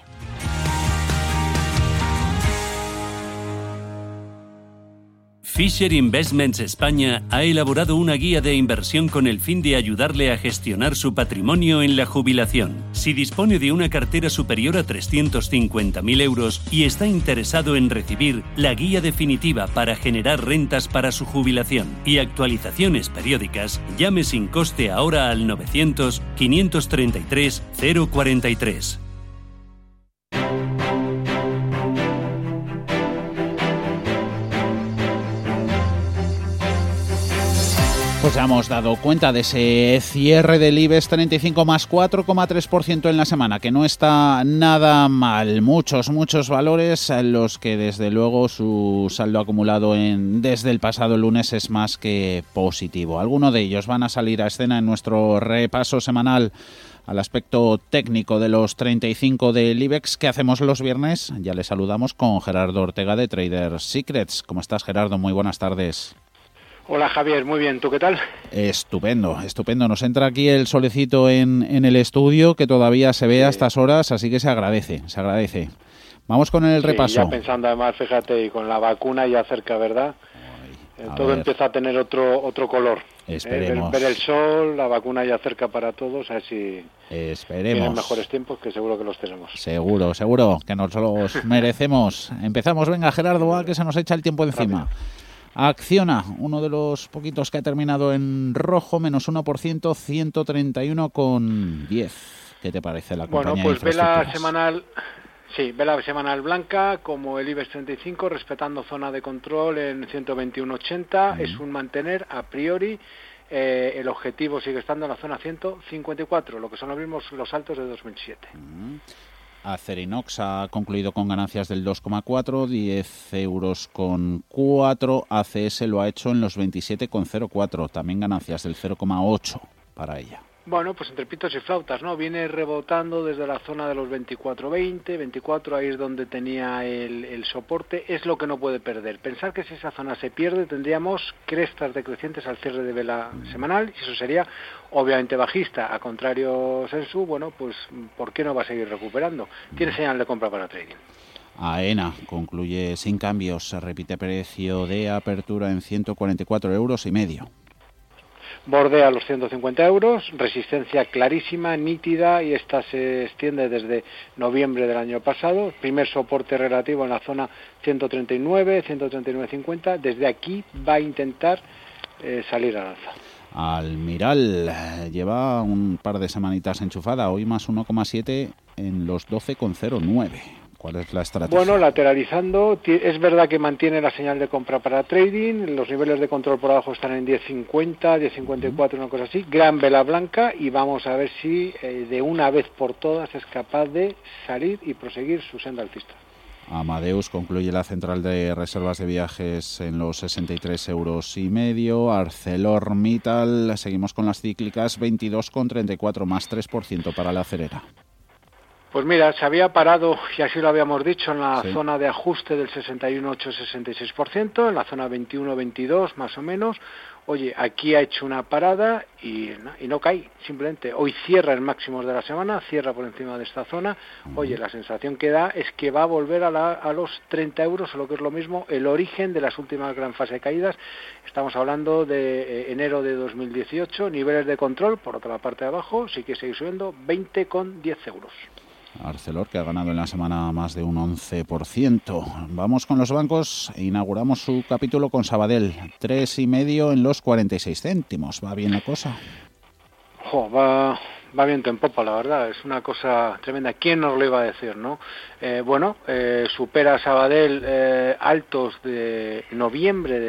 Fisher Investments España ha elaborado una guía de inversión con el fin de ayudarle a gestionar su patrimonio en la jubilación. Si dispone de una cartera superior a 350.000 euros y está interesado en recibir la guía definitiva para generar rentas para su jubilación y actualizaciones periódicas, llame sin coste ahora al 900 533 043. Ya hemos dado cuenta de ese cierre del IBEX 35 más 4,3% en la semana, que no está nada mal. Muchos, muchos valores, los que desde luego su saldo acumulado en, desde el pasado lunes es más que positivo. Algunos de ellos van a salir a escena en nuestro repaso semanal al aspecto técnico de los 35 del IBEX que hacemos los viernes. Ya le saludamos con Gerardo Ortega de Trader Secrets. ¿Cómo estás, Gerardo? Muy buenas tardes. Hola Javier, muy bien, ¿tú qué tal? Estupendo, estupendo. Nos entra aquí el solecito en, en el estudio que todavía se ve a estas horas, así que se agradece, se agradece. Vamos con el Sí, repaso. Ya pensando además, fíjate, y con la vacuna ya cerca, ¿verdad? Eh, Todo ver. empieza a tener otro otro color. Eh, Esperemos. ver, ver el sol, la vacuna ya cerca para todos, a ver si vienen Esperemos. mejores tiempos, que seguro que los tenemos. Seguro, seguro, que nos los merecemos. Empezamos, venga Gerardo, que se nos echa el tiempo encima. Acciona, uno de los poquitos que ha terminado en rojo, menos 1%, 131,10. ¿Qué te parece la Bueno, compañía pues de vela semanal, sí, vela semanal blanca, como el IBEX 35, respetando zona de control en 121.80, es un mantener a priori eh, el objetivo sigue estando en la zona 154, lo que son los mismos los altos de 2007. Acerinox ha concluido con ganancias del 2,4, 10 euros con 4. ACS lo ha hecho en los 27,04, también ganancias del 0,8 para ella. Bueno, pues entre pitos y flautas, ¿no? Viene rebotando desde la zona de los 24-20, 24 ahí es donde tenía el, soporte, es lo que no puede perder. Pensar que si esa zona se pierde tendríamos crestas decrecientes al cierre de vela semanal y eso sería obviamente bajista. A contrario, Sensu, bueno, pues ¿por qué no va a seguir recuperando? Tiene señal de compra para trading. AENA concluye sin cambios, se repite precio de apertura en 144 euros y medio bordea los 150 euros, resistencia clarísima, nítida y esta se extiende desde noviembre del año pasado, primer soporte relativo en la zona 139, 139.50, desde aquí va a intentar eh, salir al alza. Almiral lleva un par de semanitas enchufada, hoy más 1,7 en los 12,09. ¿Cuál es la estrategia? Bueno, lateralizando, es verdad que mantiene la señal de compra para trading, los niveles de control por abajo están en 10.50, 10.54, una cosa así, gran vela blanca y vamos a ver si eh, de una vez por todas es capaz de salir y proseguir su senda alcista. Amadeus concluye la central de reservas de viajes en los 63 euros y medio. ArcelorMittal, seguimos con las cíclicas, 22,34 más 3% para la acerera. Pues mira, se había parado, y así lo habíamos dicho, en la zona de ajuste del 61,8-66%, en la zona 21-22 más o menos. Oye, aquí ha hecho una parada y, no cae, simplemente. Hoy cierra el máximo de la semana, cierra por encima de esta zona. Oye, la sensación que da es que va a volver a, a los 30 euros, o lo que es lo mismo, el origen de las últimas gran fase de caídas. Estamos hablando de eh, enero de 2018, niveles de control, por otra parte de abajo, sí que sigue subiendo, 20 con 10 euros. Arcelor, que ha ganado en la semana más de un 11%. Vamos con los bancos inauguramos su capítulo con Sabadell. Tres y medio en los 46 céntimos. ¿Va bien la cosa? va, va viento en popa, la verdad. Es una cosa tremenda. ¿Quién nos lo iba a decir, no? Eh, bueno, eh, supera Sabadell eh, altos de noviembre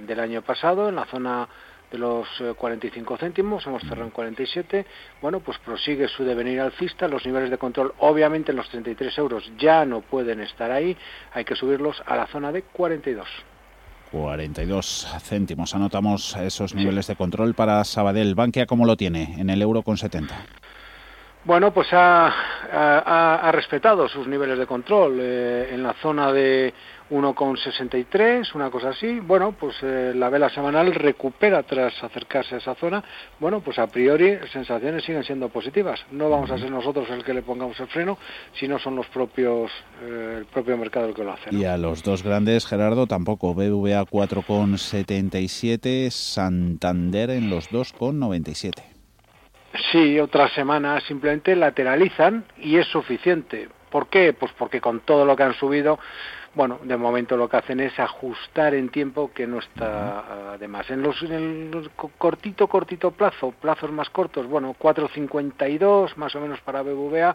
del año pasado en la zona de los 45 eh, céntimos, hemos cerrado en 47, bueno, pues prosigue su devenir alcista, los niveles de control obviamente en los 33 euros ya no pueden estar ahí, hay que subirlos a la zona de 42. 42 céntimos. Anotamos esos niveles de control para Sabadell. Bankia, ¿cómo lo tiene? En el euro con 70. Bueno, pues ha, ha, respetado sus niveles de control eh, en la zona de 1,63, una cosa así. Bueno, pues eh, la vela semanal recupera tras acercarse a esa zona. Bueno, pues a priori sensaciones siguen siendo positivas. No vamos a ser nosotros el que le pongamos el freno, sino son los propios, eh, el propio mercado el que lo hace. Y a los dos grandes, Gerardo, tampoco. BVA 4,77, Santander en los 2,97. Sí, otra semana simplemente lateralizan y es suficiente. ¿Por qué? Pues porque con todo lo que han subido, bueno, de momento lo que hacen es ajustar en tiempo que no está además. En los, en los cortito, cortito plazo, plazos más cortos, bueno, 4.52 más o menos para BBVA,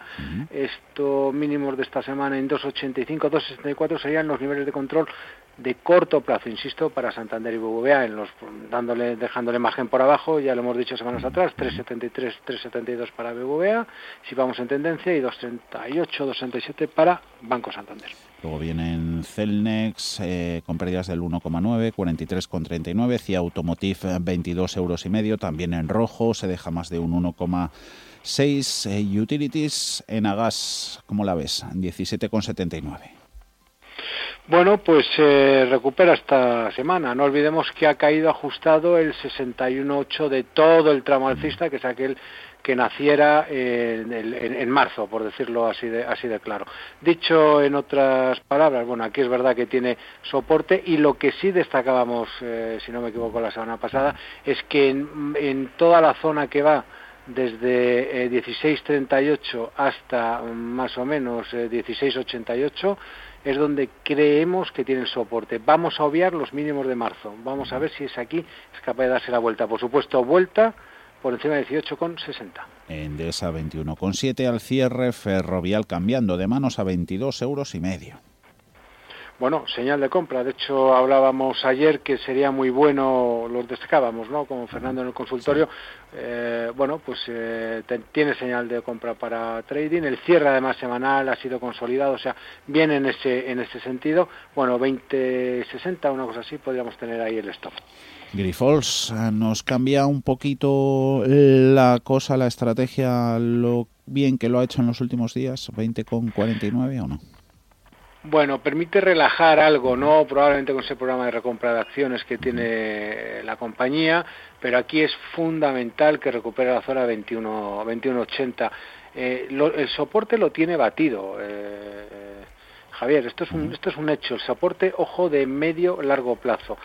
esto mínimos de esta semana en 2.85, 2.64 serían los niveles de control de corto plazo, insisto, para Santander y BBVA, en los, dándole, dejando la imagen por abajo, ya lo hemos dicho semanas atrás, 3,73, 3,72 para BBVA, si vamos en tendencia, y 2,38, 2,67 para Banco Santander. Luego vienen Celnex eh, con pérdidas del 1,9, 43,39, CIA Automotive 22 euros y medio, también en rojo, se deja más de un 1,6, eh, Utilities en Agas, ¿cómo la ves? 17,79. Bueno, pues se recupera esta semana. No olvidemos que ha caído ajustado el 61.8 de todo el tramo alcista, que es aquel que naciera en, marzo, por decirlo así de, así de claro. Dicho en otras palabras, bueno, aquí es verdad que tiene soporte y lo que sí destacábamos, eh, si no me equivoco, la semana pasada, es que en, toda la zona que va desde eh, 16.38 hasta más o menos 16.88, eh, es donde creemos que tienen soporte. Vamos a obviar los mínimos de marzo. Vamos a ver si es aquí, es capaz de darse la vuelta. Por supuesto, vuelta por encima de 18,60. Endesa 21,7 al cierre, Ferrovial cambiando de manos a 22 euros y medio. bueno, señal de compra. De hecho, hablábamos ayer que sería muy bueno, los destacábamos, ¿no? Con Fernando en el consultorio. Eh, bueno, pues eh, tiene señal de compra para trading. El cierre, además, semanal ha sido consolidado, o sea, viene en ese, en ese sentido. Bueno, 20-60, una cosa así, podríamos tener ahí el stop. Grifols, nos cambia un poquito la cosa, la estrategia, lo bien que lo ha hecho en los últimos días, 20,49 o no? Bueno, permite relajar algo, ¿no? Probablemente con ese programa de recompra de acciones que tiene la compañía, pero aquí es fundamental que recupere la zona 21, 21.80. Eh, el soporte lo tiene batido. Eh, Javier, esto es, un, esto es un hecho. El soporte, ojo, de medio largo plazo.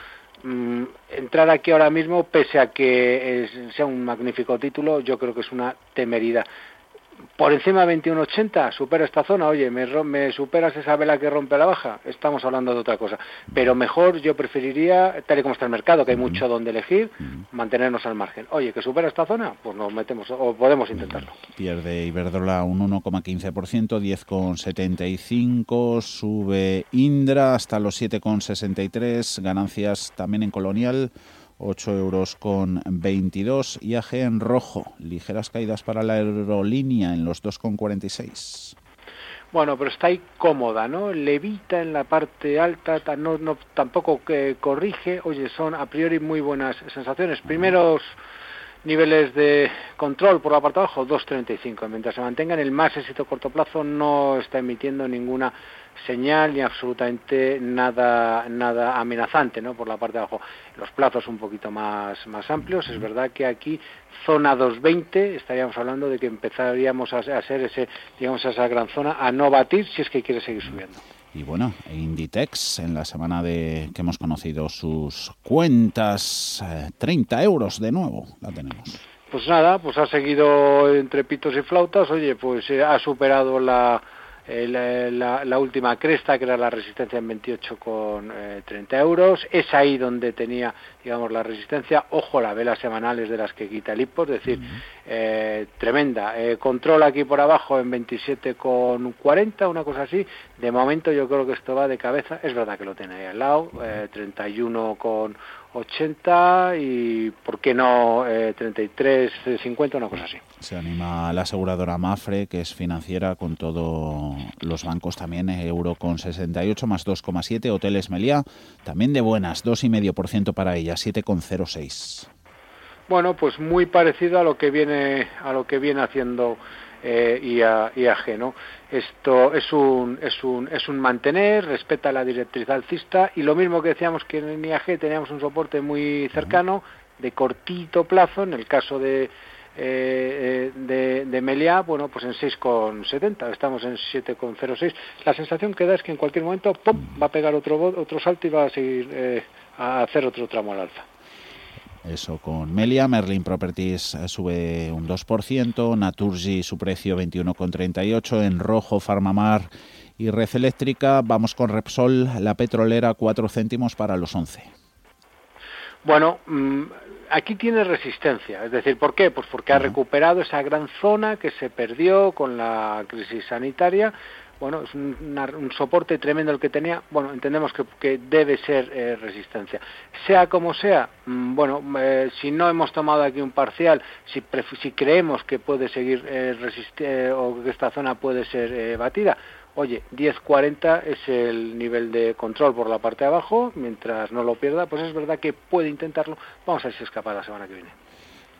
Mm, entrar aquí ahora mismo, pese a que sea un magnífico título, yo creo que es una temeridad por encima de 21.80, supera esta zona, oye, me, me, superas esa vela que rompe la baja, estamos hablando de otra cosa. Pero mejor yo preferiría, tal y como está el mercado, que hay mucho donde elegir, mantenernos al margen. Oye, que supera esta zona, pues nos metemos, o podemos intentarlo. Pierde Iberdrola un 1,15%, 10,75%, sube Indra hasta los 7,63%, ganancias también en Colonial 8 euros con 22. IAG en rojo, ligeras caídas para la aerolínea en los 2,46. Bueno, pero está ahí cómoda, ¿no? Levita en la parte alta, no, no, tampoco que corrige. Oye, son a priori muy buenas sensaciones. Primeros niveles de control por la parte de abajo, 2.35. Mientras se mantenga en el más éxito corto plazo, no está emitiendo ninguna señal ni absolutamente nada nada amenazante no por la parte de abajo. Los plazos un poquito más más amplios. Es verdad que aquí zona 220 estaríamos hablando de que empezaríamos a, hacer ese digamos esa gran zona a no batir si es que quiere seguir subiendo. Y bueno, Inditex, en la semana de que hemos conocido sus cuentas, 30 eh, euros de nuevo, la tenemos. Pues nada, pues ha seguido entre pitos y flautas, oye, pues eh, ha superado la, eh, la, última cresta, que era la resistencia en 28 con 30 eh, euros. Es ahí donde tenía, digamos, la resistencia. Ojo, la vela semanal es de las que quita el hipo, es decir, eh, tremenda. control aquí por abajo en 27 con 40, una cosa así. De momento yo creo que esto va de cabeza. Es verdad que lo tiene ahí al lado, 31 con 80 y, ¿por qué no, eh, 33, 50, una cosa así. Se anima la aseguradora Mafre, que es financiera con todos los bancos también, euro con 68 más 2,7, Hoteles Meliá, también de buenas, 2,5% para ella, 7,06. Bueno, pues muy parecido a lo que viene, a lo que viene haciendo eh, IAG, ¿no? Esto es un, es un, es un mantener, respeta la directriz alcista y lo mismo que decíamos que en IAG teníamos un soporte muy cercano, de cortito plazo, en el caso de, eh, de, de Meliá, bueno, pues en 6,70, estamos en 7,06. La sensación que da es que en cualquier momento va a pegar otro, otro salto y va a seguir eh, a hacer otro tramo al alza. Eso con Melia, Merlin Properties eh, sube un 2%, Naturgy su precio 21,38, en rojo Farmamar y Red Eléctrica, vamos con Repsol, la petrolera 4 céntimos para los 11. Bueno, mm, aquí tiene resistencia, es decir, ¿por qué? Pues porque ha recuperado esa gran zona que se perdió con la crisis sanitaria bueno, es un, soporte tremendo el que tenía, bueno, entendemos que, debe ser eh, resistencia. Sea como sea, mm, bueno, eh, si no hemos tomado aquí un parcial, si, si creemos que puede seguir eh, o que esta zona puede ser batida, oye, 10.40 es el nivel de control por la parte de abajo, mientras no lo pierda, pues es verdad que puede intentarlo, vamos a ver si escapa la semana que viene.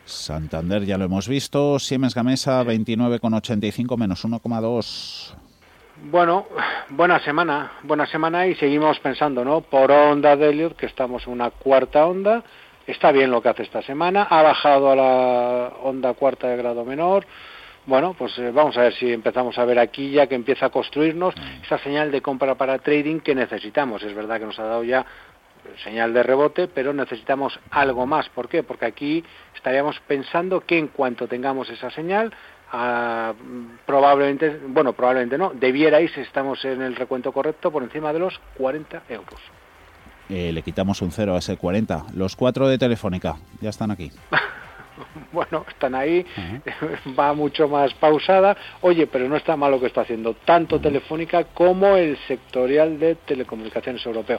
Santander ya lo hemos visto, Siemens Gamesa 29,85 menos 1,2. Bueno, buena semana, buena semana y seguimos pensando, ¿no? Por onda de Elliot, que estamos en una cuarta onda, está bien lo que hace esta semana, ha bajado a la onda cuarta de grado menor, bueno, pues eh, vamos a ver si empezamos a ver aquí ya que empieza a construirnos esa señal de compra para trading que necesitamos. Es verdad que nos ha dado ya señal de rebote, pero necesitamos algo más. ¿Por qué? Porque aquí estaríamos pensando que en cuanto tengamos esa señal, probablemente, bueno, probablemente no, debierais, estamos en el recuento correcto, por encima de los 40 euros. Eh, le quitamos un cero a ese 40. Los cuatro de Telefónica, ya están aquí. bueno, están ahí, va mucho más pausada. Oye, pero no está mal lo que está haciendo tanto Telefónica como el sectorial de telecomunicaciones europeo.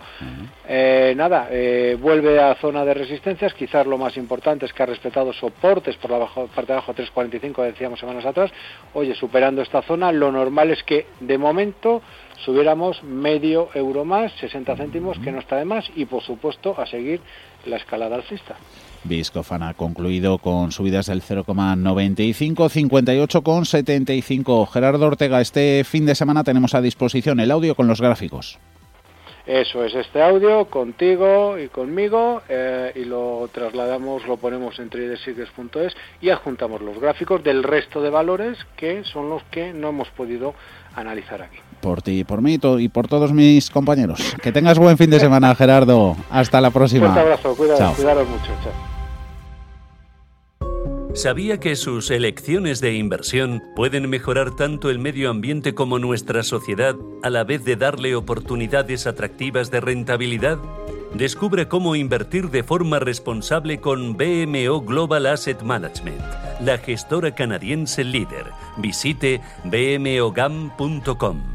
Eh, nada, eh, vuelve a zona de resistencias. Quizás lo más importante es que ha respetado soportes por la parte de abajo 3.45, decíamos semanas atrás. Oye, superando esta zona, lo normal es que de momento subiéramos medio euro más, 60 céntimos, que no está de más, y por supuesto a seguir la escalada alcista. Viscofan ha concluido con subidas del 0,95, 58,75. Gerardo Ortega, este fin de semana tenemos a disposición el audio con los gráficos. Eso es este audio contigo y conmigo eh, y lo trasladamos, lo ponemos en tradeseekers.es y adjuntamos los gráficos del resto de valores que son los que no hemos podido analizar aquí. Por ti, por mí y por todos mis compañeros. Que tengas buen fin de semana, Gerardo. Hasta la próxima. Un abrazo, cuidaros mucho. Chao. ¿Sabía que sus elecciones de inversión pueden mejorar tanto el medio ambiente como nuestra sociedad a la vez de darle oportunidades atractivas de rentabilidad? Descubre cómo invertir de forma responsable con BMO Global Asset Management, la gestora canadiense líder. Visite bmogam.com.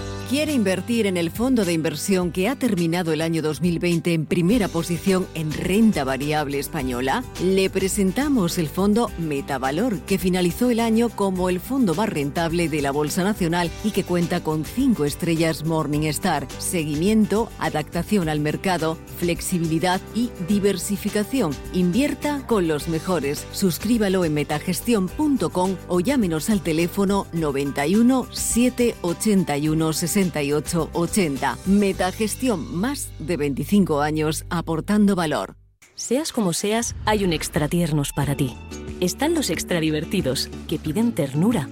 ¿Quiere invertir en el fondo de inversión que ha terminado el año 2020 en primera posición en renta variable española? Le presentamos el fondo Metavalor, que finalizó el año como el fondo más rentable de la Bolsa Nacional y que cuenta con cinco estrellas Morningstar, seguimiento, adaptación al mercado, flexibilidad y diversificación. Invierta con los mejores. Suscríbalo en metagestión.com o llámenos al teléfono 91 781 60 80 Metagestión, más de 25 años aportando valor. Seas como seas, hay un extra tiernos para ti. Están los extra divertidos, que piden ternura.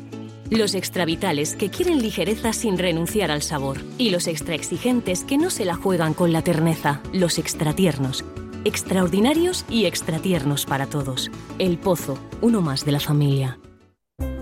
Los extra vitales, que quieren ligereza sin renunciar al sabor. Y los extra exigentes, que no se la juegan con la terneza. Los extra tiernos. Extraordinarios y extra tiernos para todos. El Pozo, uno más de la familia.